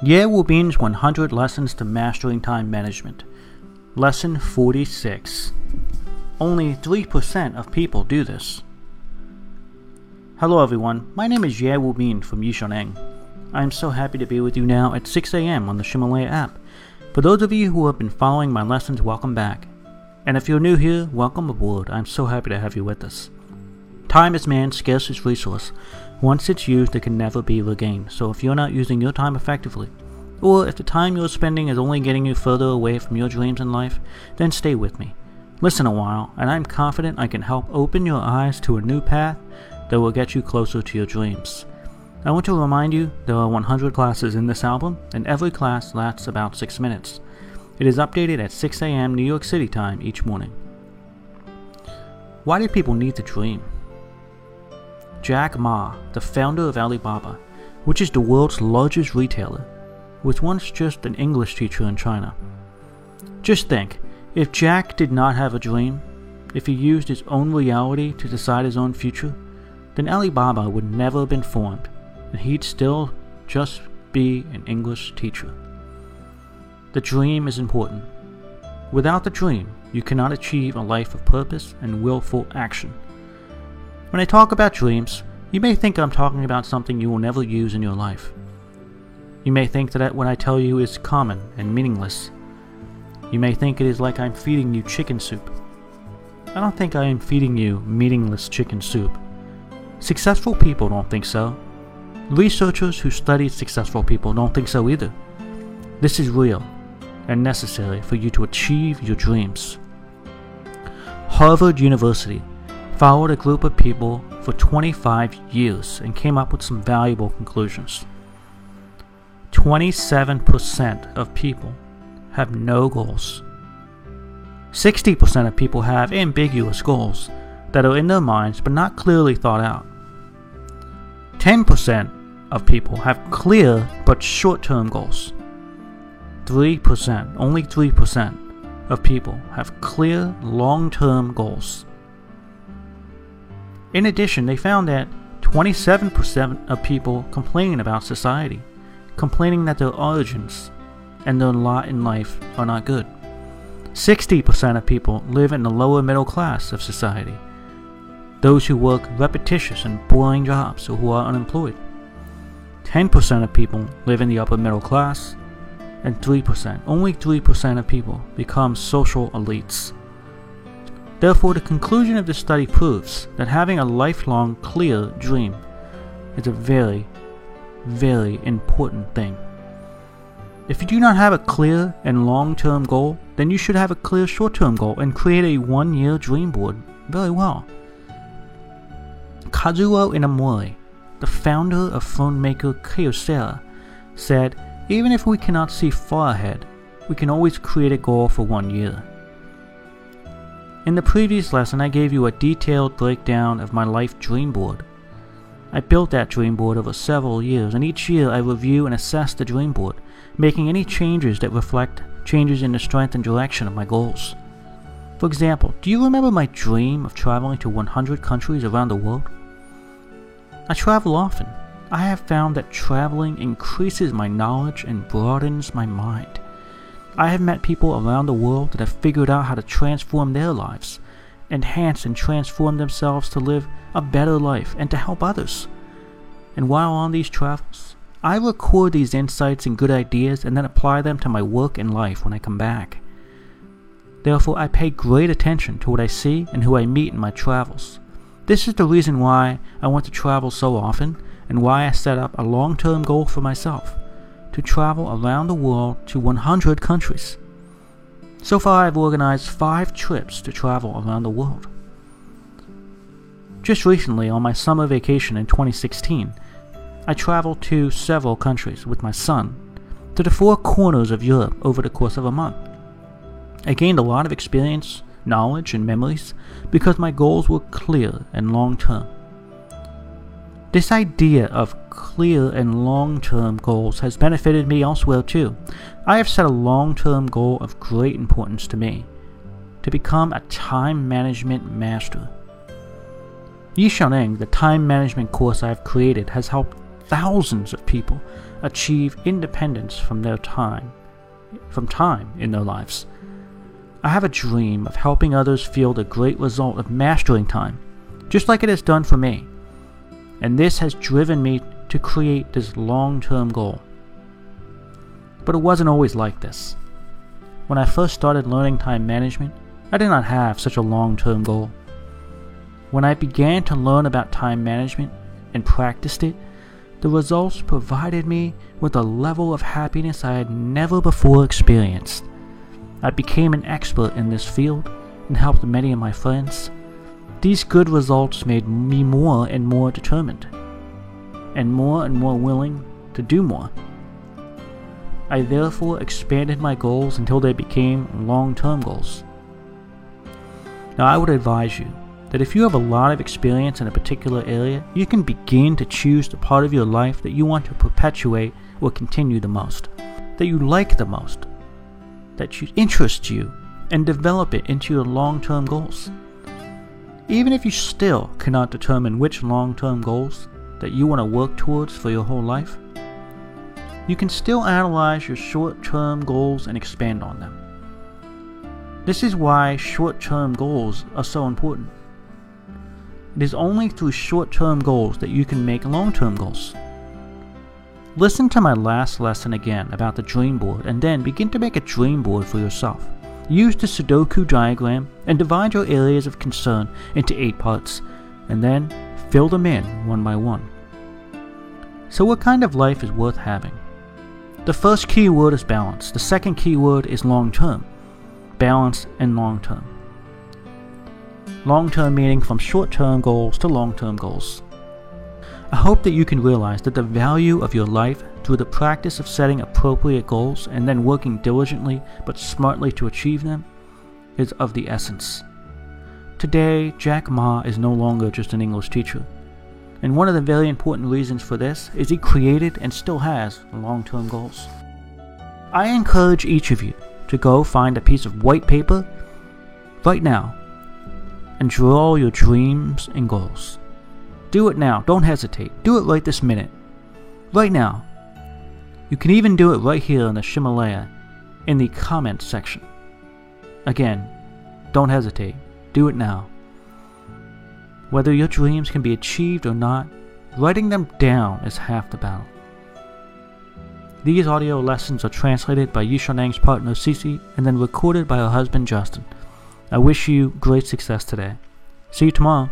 Ye Wu Bin's 100 Lessons to Mastering Time Management. Lesson 46. Only 3% of people do this. Hello everyone, my name is Ye Wu Bin from Yishuneng. I am so happy to be with you now at 6 a.m. on the Ximalaya app. For those of you who have been following my lessons, welcome back. And if you're new here, welcome aboard. I'm so happy to have you with us. Time is man's scarcest resource. Once it's used, it can never be regained. So if you're not using your time effectively, or if the time you're spending is only getting you further away from your dreams in life, then stay with me. Listen a while, and I'm confident I can help open your eyes to a new path that will get you closer to your dreams. I want to remind you there are 100 classes in this album, and every class lasts about 6 minutes. It is updated at 6 a.m. New York City time each morning. Why do people need to dream? Jack Ma, the founder of Alibaba, which is the world's largest retailer, was once just an English teacher in China. Just think, if Jack did not have a dream, if he used his own reality to decide his own future, then Alibaba would never have been formed, and he'd still just be an English teacher. The dream is important. Without the dream, you cannot achieve a life of purpose and willful action. When I talk about dreams, you may think I'm talking about something you will never use in your life. You may think that what I tell you is common and meaningless. You may think it is like I'm feeding you chicken soup. I don't think I am feeding you meaningless chicken soup. Successful people don't think so. Researchers who study successful people don't think so either. This is real and necessary for you to achieve your dreams. Harvard University followed a group of people for 25 years and came up with some valuable conclusions. 27% of people have no goals. 60% of people have ambiguous goals that are in their minds but not clearly thought out. 10% of people have clear but short term goals. 3%, only 3% of people have clear long term goals. In addition, they found that 27% of people complain about society, complaining that their origins and their lot in life are not good. 60% of people live in the lower middle class of society, those who work repetitious and boring jobs or who are unemployed. 10% of people live in the upper middle class, and 3%, only 3% of people become social elites. Therefore, the conclusion of this study proves that having a lifelong clear dream is a very, very important thing. If you do not have a clear and long term goal, then you should have a clear short term goal and create a one year dream board very well. Kazuo Inamori, the founder of phone maker Kyocera, said, Even if we cannot see far ahead, we can always create a goal for one year. In the previous lesson, I gave you a detailed breakdown of my life dream board. I built that dream board over several years, and each year I review and assess the dream board, making any changes that reflect changes in the strength and direction of my goals. For example, do you remember my dream of traveling to 100 countries around the world? I travel often. I have found that traveling increases my knowledge and broadens my mind. I have met people around the world that have figured out how to transform their lives, enhance and transform themselves to live a better life and to help others. And while on these travels, I record these insights and good ideas and then apply them to my work and life when I come back. Therefore, I pay great attention to what I see and who I meet in my travels. This is the reason why I want to travel so often and why I set up a long term goal for myself to travel around the world to 100 countries. So far, I've organized five trips to travel around the world. Just recently, on my summer vacation in 2016, I traveled to several countries with my son to the four corners of Europe over the course of a month. I gained a lot of experience, knowledge, and memories because my goals were clear and long term. This idea of clear and long term goals has benefited me elsewhere too. I have set a long term goal of great importance to me to become a time management master. Yishuneng, the time management course I have created, has helped thousands of people achieve independence from their time, from time in their lives. I have a dream of helping others feel the great result of mastering time, just like it has done for me. And this has driven me to create this long term goal. But it wasn't always like this. When I first started learning time management, I did not have such a long term goal. When I began to learn about time management and practiced it, the results provided me with a level of happiness I had never before experienced. I became an expert in this field and helped many of my friends. These good results made me more and more determined, and more and more willing to do more. I therefore expanded my goals until they became long term goals. Now, I would advise you that if you have a lot of experience in a particular area, you can begin to choose the part of your life that you want to perpetuate or continue the most, that you like the most, that interests you, and develop it into your long term goals. Even if you still cannot determine which long term goals that you want to work towards for your whole life, you can still analyze your short term goals and expand on them. This is why short term goals are so important. It is only through short term goals that you can make long term goals. Listen to my last lesson again about the dream board and then begin to make a dream board for yourself. Use the Sudoku diagram and divide your areas of concern into eight parts, and then fill them in one by one. So, what kind of life is worth having? The first key word is balance, the second key word is long term. Balance and long term. Long term meaning from short term goals to long term goals. I hope that you can realize that the value of your life through the practice of setting appropriate goals and then working diligently but smartly to achieve them is of the essence. Today, Jack Ma is no longer just an English teacher. And one of the very important reasons for this is he created and still has long term goals. I encourage each of you to go find a piece of white paper right now and draw your dreams and goals. Do it now. Don't hesitate. Do it right this minute. Right now. You can even do it right here in the Ximalaya in the comments section. Again, don't hesitate. Do it now. Whether your dreams can be achieved or not, writing them down is half the battle. These audio lessons are translated by Yishanang's partner Cece and then recorded by her husband Justin. I wish you great success today. See you tomorrow.